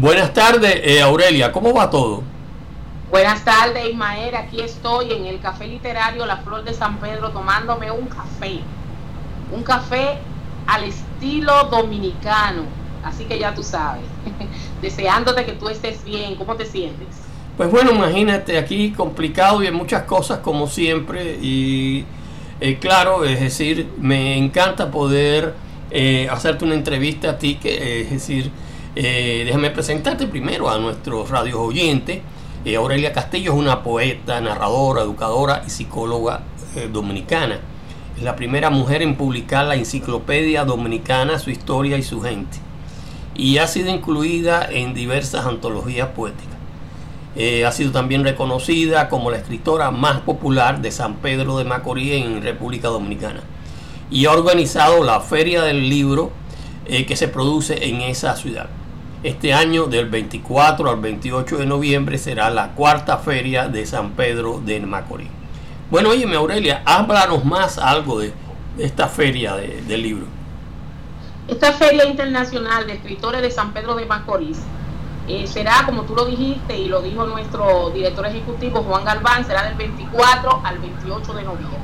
Buenas tardes, eh, Aurelia, ¿cómo va todo? Buenas tardes, Ismael. Aquí estoy en el Café Literario La Flor de San Pedro tomándome un café. Un café al estilo dominicano. Así que ya tú sabes. Deseándote que tú estés bien. ¿Cómo te sientes? Pues bueno, imagínate aquí complicado y hay muchas cosas como siempre. Y eh, claro, es decir, me encanta poder eh, hacerte una entrevista a ti, que es decir, eh, déjame presentarte primero a nuestros radios oyentes. Eh, Aurelia Castillo es una poeta, narradora, educadora y psicóloga eh, dominicana. Es la primera mujer en publicar la enciclopedia dominicana, su historia y su gente. Y ha sido incluida en diversas antologías poéticas. ha sido también reconocida como la escritora más popular de San Pedro de Macorís en República Dominicana. Y ha organizado la Feria del Libro que se produce en esa ciudad. Este año, del 24 al 28 de noviembre, será la cuarta feria de San Pedro de Macorís. Bueno, oye, Aurelia, háblanos más algo de, esta feria del libro. Esta feria internacional de escritores de San Pedro de Macorís eh, será, como tú lo dijiste y lo dijo nuestro director ejecutivo Juan Galván, será del 24 al 28 de noviembre.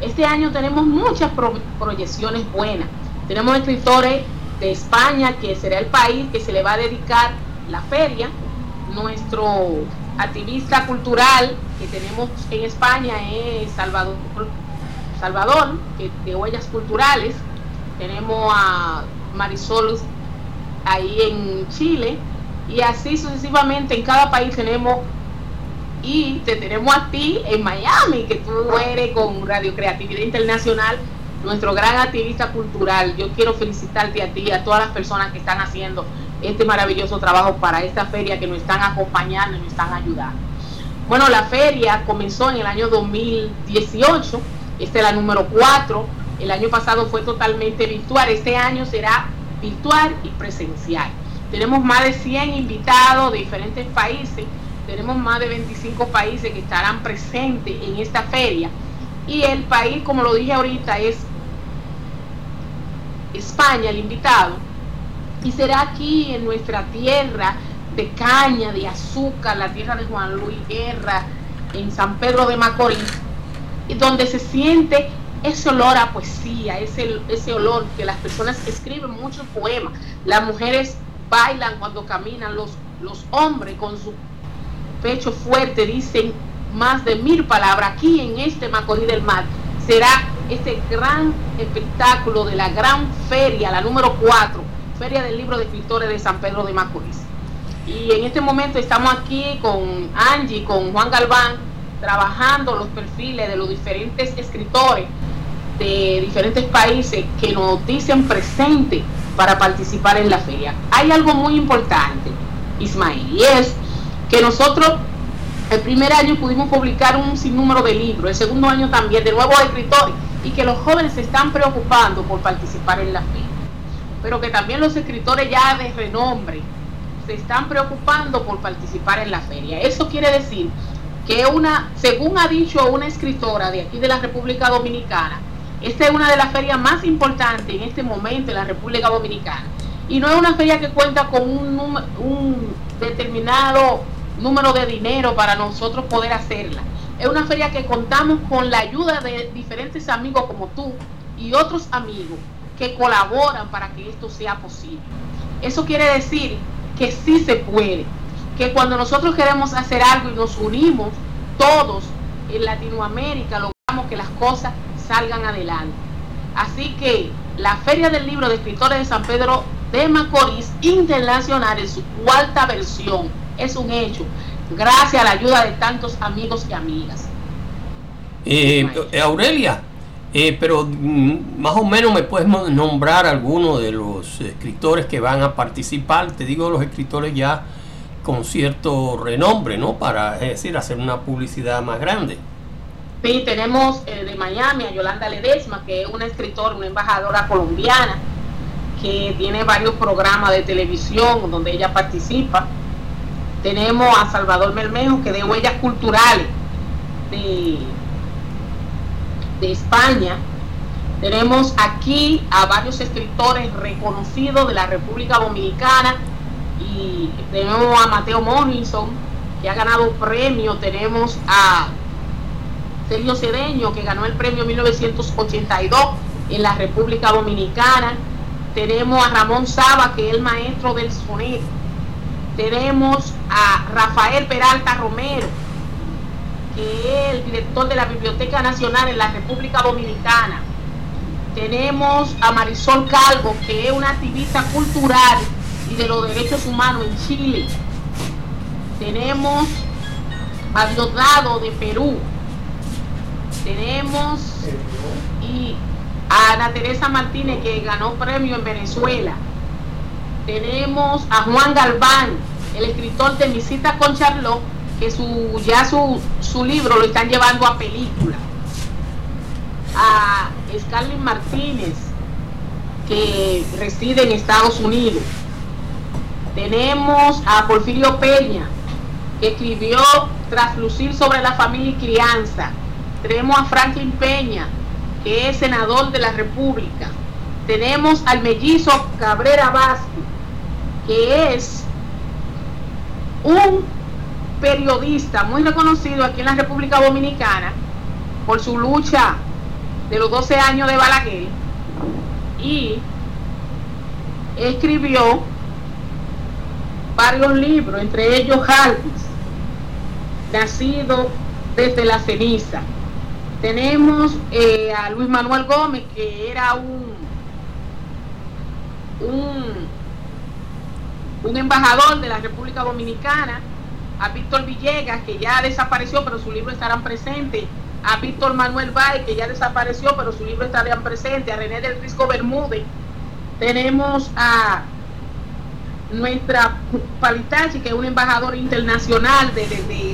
Este año tenemos muchas proyecciones buenas. Tenemos escritores España, que será el país que se le va a dedicar la feria. Nuestro activista cultural que tenemos en España es Salvador, Salvador que de Huellas Culturales. Tenemos a Marisol ahí en Chile y así sucesivamente en cada país tenemos y te tenemos a ti en Miami, que tú eres con Radio Creatividad Internacional nuestro gran activista cultural. Yo quiero felicitarte a ti y a todas las personas que están haciendo este maravilloso trabajo para esta feria, que nos están acompañando y nos están ayudando. Bueno, la feria comenzó en el año 2018, esta es la número 4, el año pasado fue totalmente virtual, este año será virtual y presencial. Tenemos más de 100 invitados de diferentes países, tenemos más de 25 países que estarán presentes en esta feria y el país, como lo dije ahorita, es España, el invitado, y será aquí en nuestra tierra de caña, de azúcar, la tierra de Juan Luis Guerra, en San Pedro de Macorís, donde se siente ese olor a poesía, ese, ese olor que las personas escriben muchos poemas, las mujeres bailan cuando caminan, los, los hombres con su pecho fuerte dicen más de mil palabras aquí en este Macorís del Mar. Será este gran espectáculo de la gran feria, la número 4, Feria del Libro de Escritores de San Pedro de Macorís. Y en este momento estamos aquí con Angie, con Juan Galván, trabajando los perfiles de los diferentes escritores de diferentes países que nos dicen presente para participar en la feria. Hay algo muy importante, Ismael, y es que nosotros el primer año pudimos publicar un sinnúmero de libros, el segundo año también de nuevos escritores y que los jóvenes se están preocupando por participar en la feria. Pero que también los escritores ya de renombre se están preocupando por participar en la feria. Eso quiere decir que una, según ha dicho una escritora de aquí de la República Dominicana, esta es una de las ferias más importantes en este momento en la República Dominicana. Y no es una feria que cuenta con un determinado número de dinero para nosotros poder hacerla. Es una feria que contamos con la ayuda de diferentes amigos como tú y otros amigos que colaboran para que esto sea posible. Eso quiere decir que sí se puede, que cuando nosotros queremos hacer algo y nos unimos todos en Latinoamérica, logramos que las cosas salgan adelante. Así que la Feria del Libro de Escritores de San Pedro de Macorís Internacional en su cuarta versión es un hecho, gracias a la ayuda de tantos amigos y amigas. Eh, eh, Aurelia, eh, pero mm, más o menos me puedes nombrar algunos de los escritores que van a participar, te digo los escritores ya con cierto renombre, ¿no? Para, es decir, hacer una publicidad más grande. Sí, tenemos de Miami a Yolanda Ledesma, que es una escritora, una embajadora colombiana, que tiene varios programas de televisión donde ella participa. Tenemos a Salvador Bermejo, que de huellas culturales de, España. Tenemos aquí a varios escritores reconocidos de la República Dominicana, y tenemos a Mateo Morrison, que ha ganado premio, tenemos a Sergio Cedeño, que ganó el premio 1982 en la República Dominicana, tenemos a Ramón Saba, que es el maestro del soneto, tenemos a Rafael Peralta Romero, que es el director de la Biblioteca Nacional en la República Dominicana, tenemos a Marisol Calvo, que es una activista cultural y de los derechos humanos en Chile. Tenemos a Diosdado de Perú. Tenemos y a Ana Teresa Martínez que ganó premio en Venezuela. Tenemos a Juan Galván, el escritor de Mi cita con Charlot, que su, ya su, su libro lo están llevando a película. A Scarlett Martínez, que reside en Estados Unidos. Tenemos a Porfirio Peña, que escribió Traslucir sobre la familia y crianza. Tenemos a Franklin Peña, que es senador de la República. Tenemos al mellizo Cabrera Vázquez, que es un periodista muy reconocido aquí en la República Dominicana por su lucha de los 12 años de Balaguer y escribió varios libros, entre ellos Jalvis, nacido desde la ceniza. Tenemos eh, a Luis Manuel Gómez, que era un, un, un embajador de la República Dominicana, a Víctor Villegas, que ya desapareció, pero su libro estarán presentes, a Víctor Manuel Bay, que ya desapareció, pero su libro estaría presente, a René del Risco Bermúdez, tenemos a nuestra Palitachi, que es un embajador internacional de,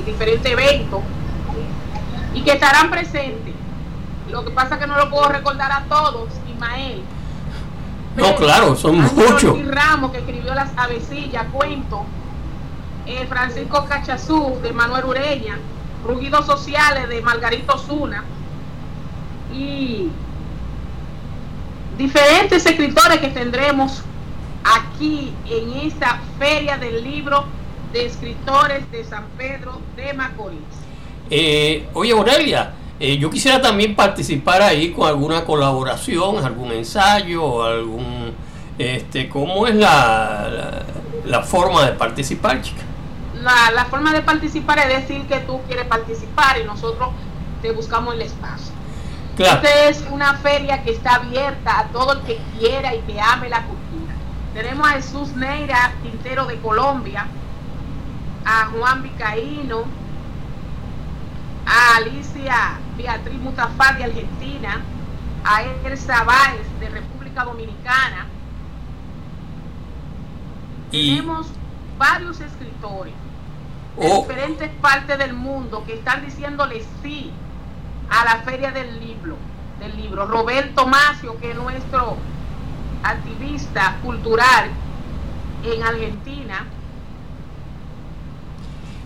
diferentes eventos, y que estarán presentes. Lo que pasa es que no lo puedo recordar a todos, Ismael. No, claro, son muchos. Ramos, que escribió las avecillas, cuento. Eh, Francisco Cachazú, de Manuel Ureña. Rugidos Sociales, de Margarito Zuna. Y diferentes escritores que tendremos aquí en esta feria del libro de escritores de San Pedro de Macorís. Eh, oye, Aurelia, eh, yo quisiera también participar ahí con alguna colaboración, algún ensayo, algún, este, ¿cómo es la, la, forma de participar, chica? La, la forma de participar es decir que tú quieres participar y nosotros te buscamos el espacio. Esta es una feria que está abierta a todo el que quiera y que ame la cultura. Tenemos a Jesús Neira Quintero de Colombia, a Juan Vicaíno, a Alicia Beatriz Mutafar de Argentina, a Elsa Báez de República Dominicana. Tenemos varios escritores de oh. diferentes partes del mundo que están diciéndole sí a la feria del libro, del libro. Roberto Macio, que es nuestro activista cultural en Argentina.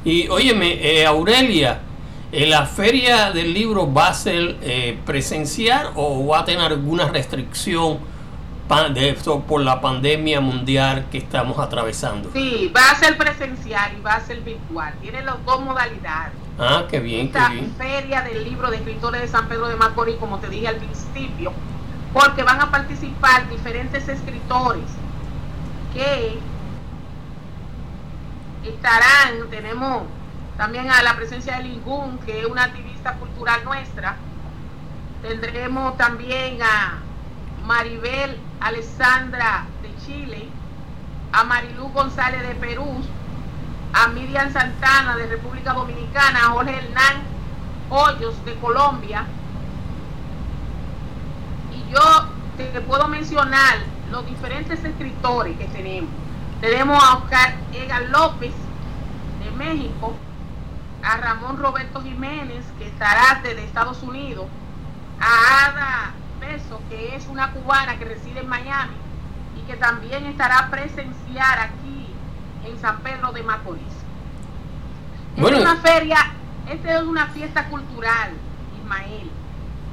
Y óyeme, eh, Aurelia, ¿la feria del libro va a ser eh, presencial o va a tener alguna restricción de esto por la pandemia mundial que estamos atravesando? Sí, va a ser presencial y va a ser virtual. Tiene las dos modalidades. Ah, qué bien, Esta feria del libro de escritores de San Pedro de Macorís, como te dije al principio, porque van a participar diferentes escritores que estarán, tenemos también a la presencia de Lingún, que es una activista cultural nuestra, tendremos también a Maribel Alessandra de Chile, a Marilú González de Perú, a Miriam Santana de República Dominicana, a Jorge Hernán Hoyos de Colombia. Y yo te puedo mencionar los diferentes escritores que tenemos. Tenemos a Oscar Egan López de México, a Ramón Roberto Jiménez, que estará desde Estados Unidos, a Ada Beso, que es una cubana que reside en Miami y que también estará presenciar aquí en San Pedro de Macorís. es una feria, esta es una fiesta cultural, Ismael.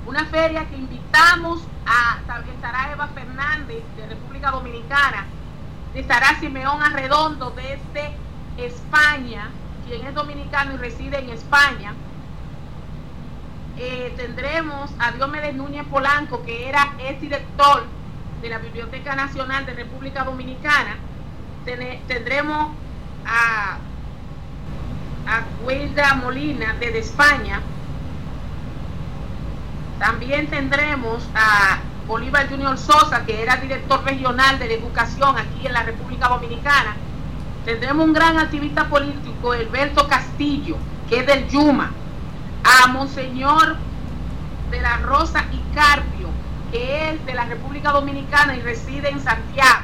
Una feria que invitamos a, estará Eva Fernández de República Dominicana, estará Simeón Arredondo desde España, quien es dominicano y reside en España. Eh, tendremos a Diomedes Núñez Polanco, que era ex director de la Biblioteca Nacional de República Dominicana. tendremos a, a Molina desde España. También tendremos a Bolívar Junior Sosa, que era director regional de la educación aquí en la República Dominicana. Tendremos un gran activista político, Alberto Castillo, que es del Yuma. A Monseñor de la Rosa y Carpio, que es de la República Dominicana y reside en Santiago.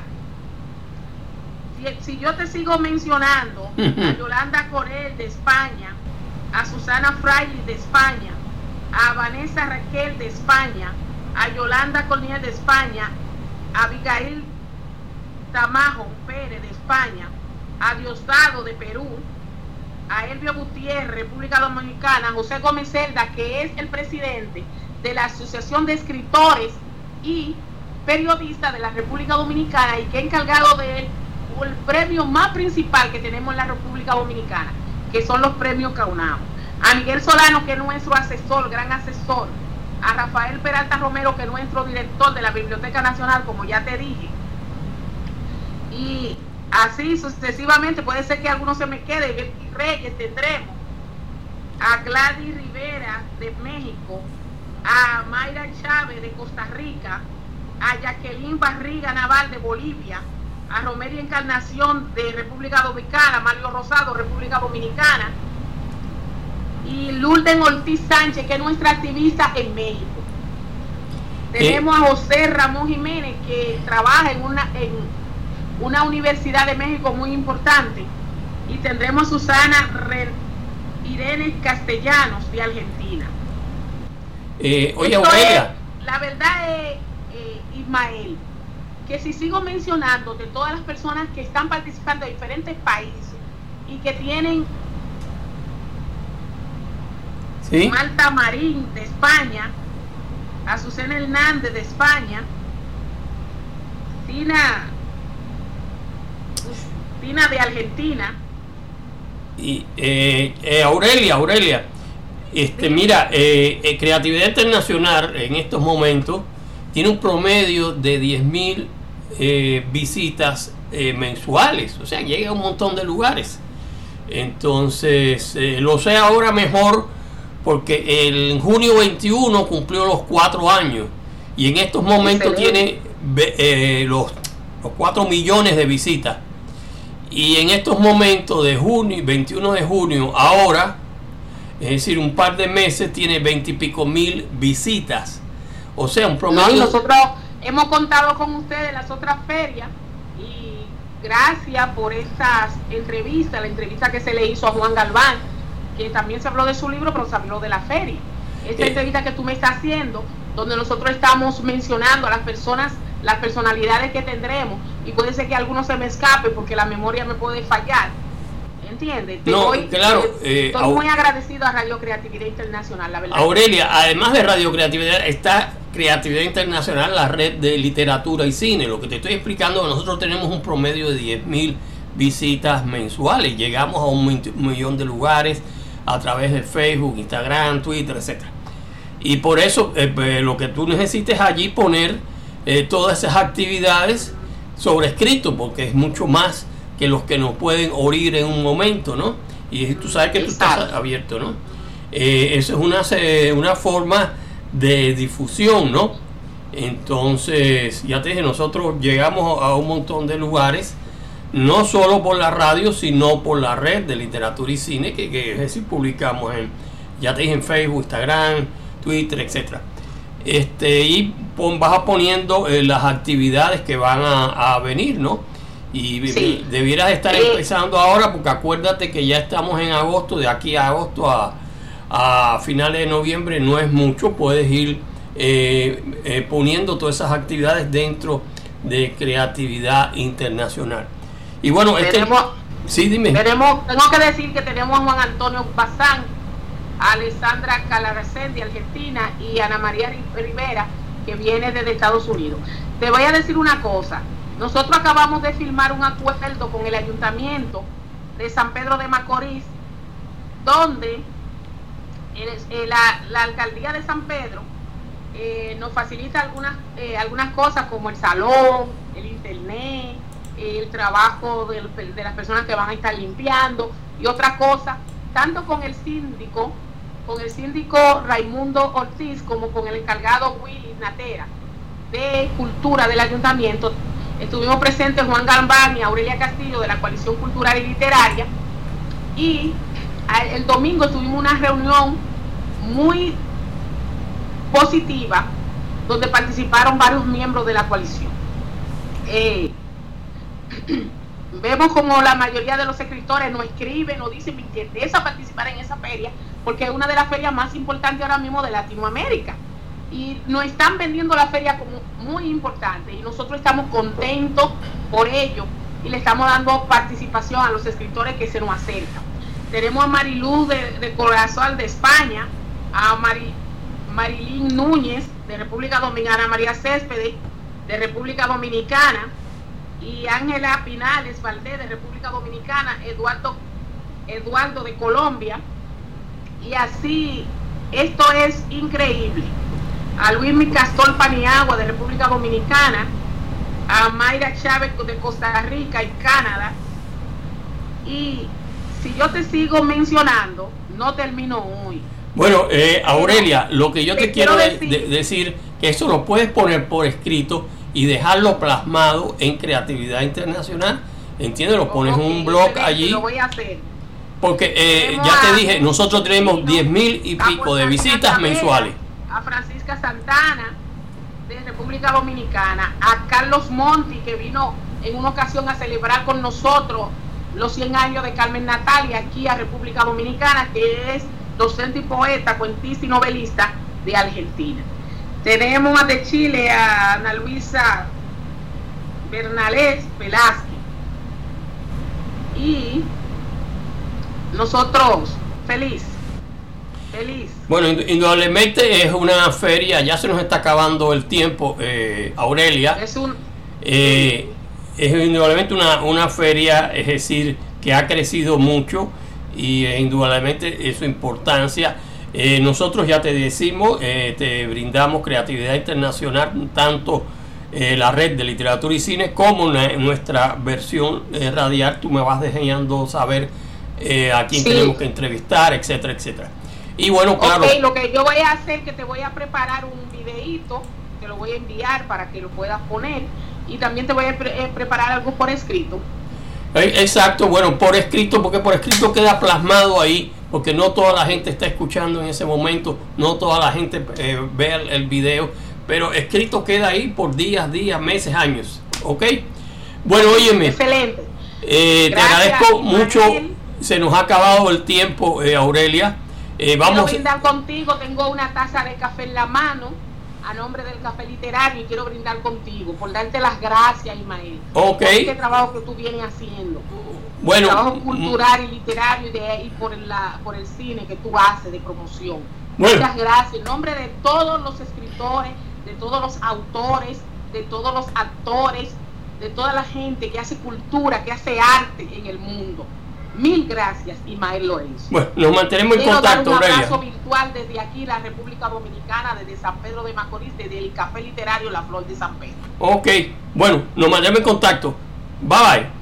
Si, yo te sigo mencionando a Yolanda Corel de España, a Susana Fraile de España, a Vanessa Raquel de España, a Yolanda Corniel de España, a Abigail Tamajo Pérez de España, a Diosdado de Perú, a Elvio Gutiérrez, República Dominicana, José Gómez Celda, que es el presidente de la Asociación de Escritores y Periodistas de la República Dominicana y que ha encargado de él el premio más principal que tenemos en la República Dominicana, que son los premios Caunamo. A Miguel Solano, que es nuestro asesor, gran asesor. A Rafael Peralta Romero, que es nuestro director de la Biblioteca Nacional, como ya te dije. Y así sucesivamente, puede ser que alguno se me quede. Y Reyes tendremos a Gladys Rivera de México, a Mayra Chávez de Costa Rica, a Jacqueline Barriga Naval de Bolivia, a Romeria Encarnación de República Dominicana, Mario Rosado, República Dominicana, y Lourdes Ortiz Sánchez, que es nuestra activista en México. Tenemos a José Ramón Jiménez, que trabaja en una, en una universidad de México muy importante. Y tendremos a Susana Irene Castellanos, de Argentina. Eh, oye, La verdad es, eh, Ismael, que si sigo mencionando de todas las personas que están participando de diferentes países y que tienen ¿Sí? Malta Marín de España, Azucena Hernández de España, Tina, De Argentina. Y eh, eh, Aurelia, Aurelia, este, mira, eh, Creatividad Internacional en estos momentos tiene un promedio de 10.000 visitas mensuales, o sea, llega a un montón de lugares. Entonces, lo sé ahora mejor porque el junio 21 cumplió los cuatro años y en estos momentos tiene los, los 4 millones de visitas. Y en estos momentos de junio, 21 de junio, ahora, es decir, un par de meses, tiene 20 y pico mil visitas. O sea, un promedio. nosotros hemos contado con ustedes las otras ferias y gracias por estas entrevistas, la entrevista que se le hizo a Juan Galván que también se habló de su libro, pero se habló de la feria. Esta eh. entrevista que tú me estás haciendo, donde nosotros estamos mencionando a las personas, las personalidades que tendremos, y puede ser que alguno se me escape porque la memoria me puede fallar. ¿Entiendes? no, claro. Eh, estoy muy agradecido a Radio Creatividad Internacional, la verdad. Aurelia, además de Radio Creatividad, está Creatividad Internacional, la red de literatura y cine. Lo que te estoy explicando, nosotros tenemos un promedio de 10.000 visitas mensuales, llegamos a un millón de lugares a través de Facebook, Instagram, Twitter, etc. Y por eso eh, pues, lo que tú necesites allí poner eh, todas esas actividades sobre escrito, porque es mucho más que los que nos pueden oír en un momento, ¿no? Y tú sabes que tú estás abierto, ¿no? Eh, eso es una, una forma de difusión, ¿no? Entonces, ya te dije, nosotros llegamos a un montón de lugares no solo por la radio, sino por la red de literatura y cine, que, que es decir, publicamos en, ya te dije, en Facebook, Instagram, Twitter, etcétera. Este, y vas poniendo eh, las actividades que van a, venir, ¿no? Y debieras estar eh. empezando ahora, porque acuérdate que ya estamos en agosto, de aquí a agosto a, a finales de noviembre no es mucho, puedes ir eh, poniendo todas esas actividades dentro de creatividad internacional. Y bueno, este- tenemos, sí, dime. Tenemos, tengo que decir que tenemos a Juan Antonio Bazán, Alessandra Calaracén de Argentina y Ana María Rivera, que viene desde Estados Unidos. Te voy a decir una cosa. Nosotros acabamos de firmar un acuerdo con el ayuntamiento de San Pedro de Macorís, donde eh, la, alcaldía de San Pedro eh, nos facilita algunas, eh, algunas cosas como el salón, el internet, el trabajo de, de, las personas que van a estar limpiando y otra cosa, tanto con el síndico, con el síndico Raimundo Ortiz como con el encargado Willy Natera de Cultura del Ayuntamiento. Estuvimos presentes Juan Gambán y Aurelia Castillo de la Coalición Cultural y Literaria y el domingo tuvimos una reunión muy positiva donde participaron varios miembros de la coalición. Eh, vemos como la mayoría de los escritores no escriben o dicen me interesa participar en esa feria porque es una de las ferias más importantes ahora mismo de Latinoamérica y nos están vendiendo la feria como muy importante y nosotros estamos contentos por ello y le estamos dando participación a los escritores que se nos acercan. Tenemos a Mariluz de, Corazón de España, a Marilín Núñez de República Dominicana, María Céspedes de República Dominicana y Ángela Pinales Valdés de República Dominicana, Eduardo, Eduardo de Colombia y así esto es increíble. A Luis Micastol Paniagua de República Dominicana, a Mayra Chávez de Costa Rica y Canadá. Y si yo te sigo mencionando, no termino hoy. Bueno, eh, Aurelia, lo que yo te, quiero, decir, que eso lo puedes poner por escrito y dejarlo plasmado en Creatividad Internacional. ¿Entiendes? Lo pones en un blog allí. Lo voy a hacer. Porque eh, ya te dije, nosotros tenemos 10 mil y pico de visitas mensuales. A Francisca Santana, de República Dominicana, a Carlos Monti, que vino en una ocasión a celebrar con nosotros los 100 años de Carmen Natalia aquí a República Dominicana, que es docente y poeta, cuentista y novelista de Argentina. Tenemos de Chile a Ana Luisa Bernalés Velázquez. Y nosotros, feliz, feliz. Bueno, indudablemente es una feria, ya se nos está acabando el tiempo, eh, Aurelia. Es un... Eh, es indudablemente una, una feria, es decir, que ha crecido mucho y eh, indudablemente es su importancia. Eh, nosotros ya te decimos, eh, te brindamos creatividad internacional, tanto la red de literatura y cine como nuestra versión radial. Tú me vas dejando saber a quién tenemos que entrevistar, etcétera, etcétera. Y bueno, claro. lo que yo voy a hacer que te voy a preparar un videíto, te lo voy a enviar para que lo puedas poner y también te voy a eh, preparar algo por escrito. Eh, exacto, bueno, por escrito, porque por escrito queda plasmado ahí, porque no toda la gente está escuchando en ese momento, no toda la gente eh, ve el, video, pero escrito queda ahí por días, días, meses, años, ¿ok? Bueno, óyeme. Excelente. te agradezco mucho, se nos ha acabado el tiempo, Aurelia. vamos. a brindar contigo, tengo una taza de café en la mano a nombre del Café Literario y quiero brindar contigo por darte las gracias, Ismael. Ok. Por este trabajo que tú vienes haciendo. Bueno. trabajo mm, cultural y literario y, de, por, la, por el cine que tú haces de promoción. Muchas gracias. En nombre de todos los escritores, de todos los autores, de todos los actores, de toda la gente que hace cultura, que hace arte en el mundo. Mil gracias, Ismael Lorenzo. Bueno, nos mantenemos en contacto, dar un abrazo virtual desde aquí, la República Dominicana, desde San Pedro de Macorís, desde el Café Literario La Flor de San Pedro. Ok, bueno, nos mantenemos en contacto. Bye bye.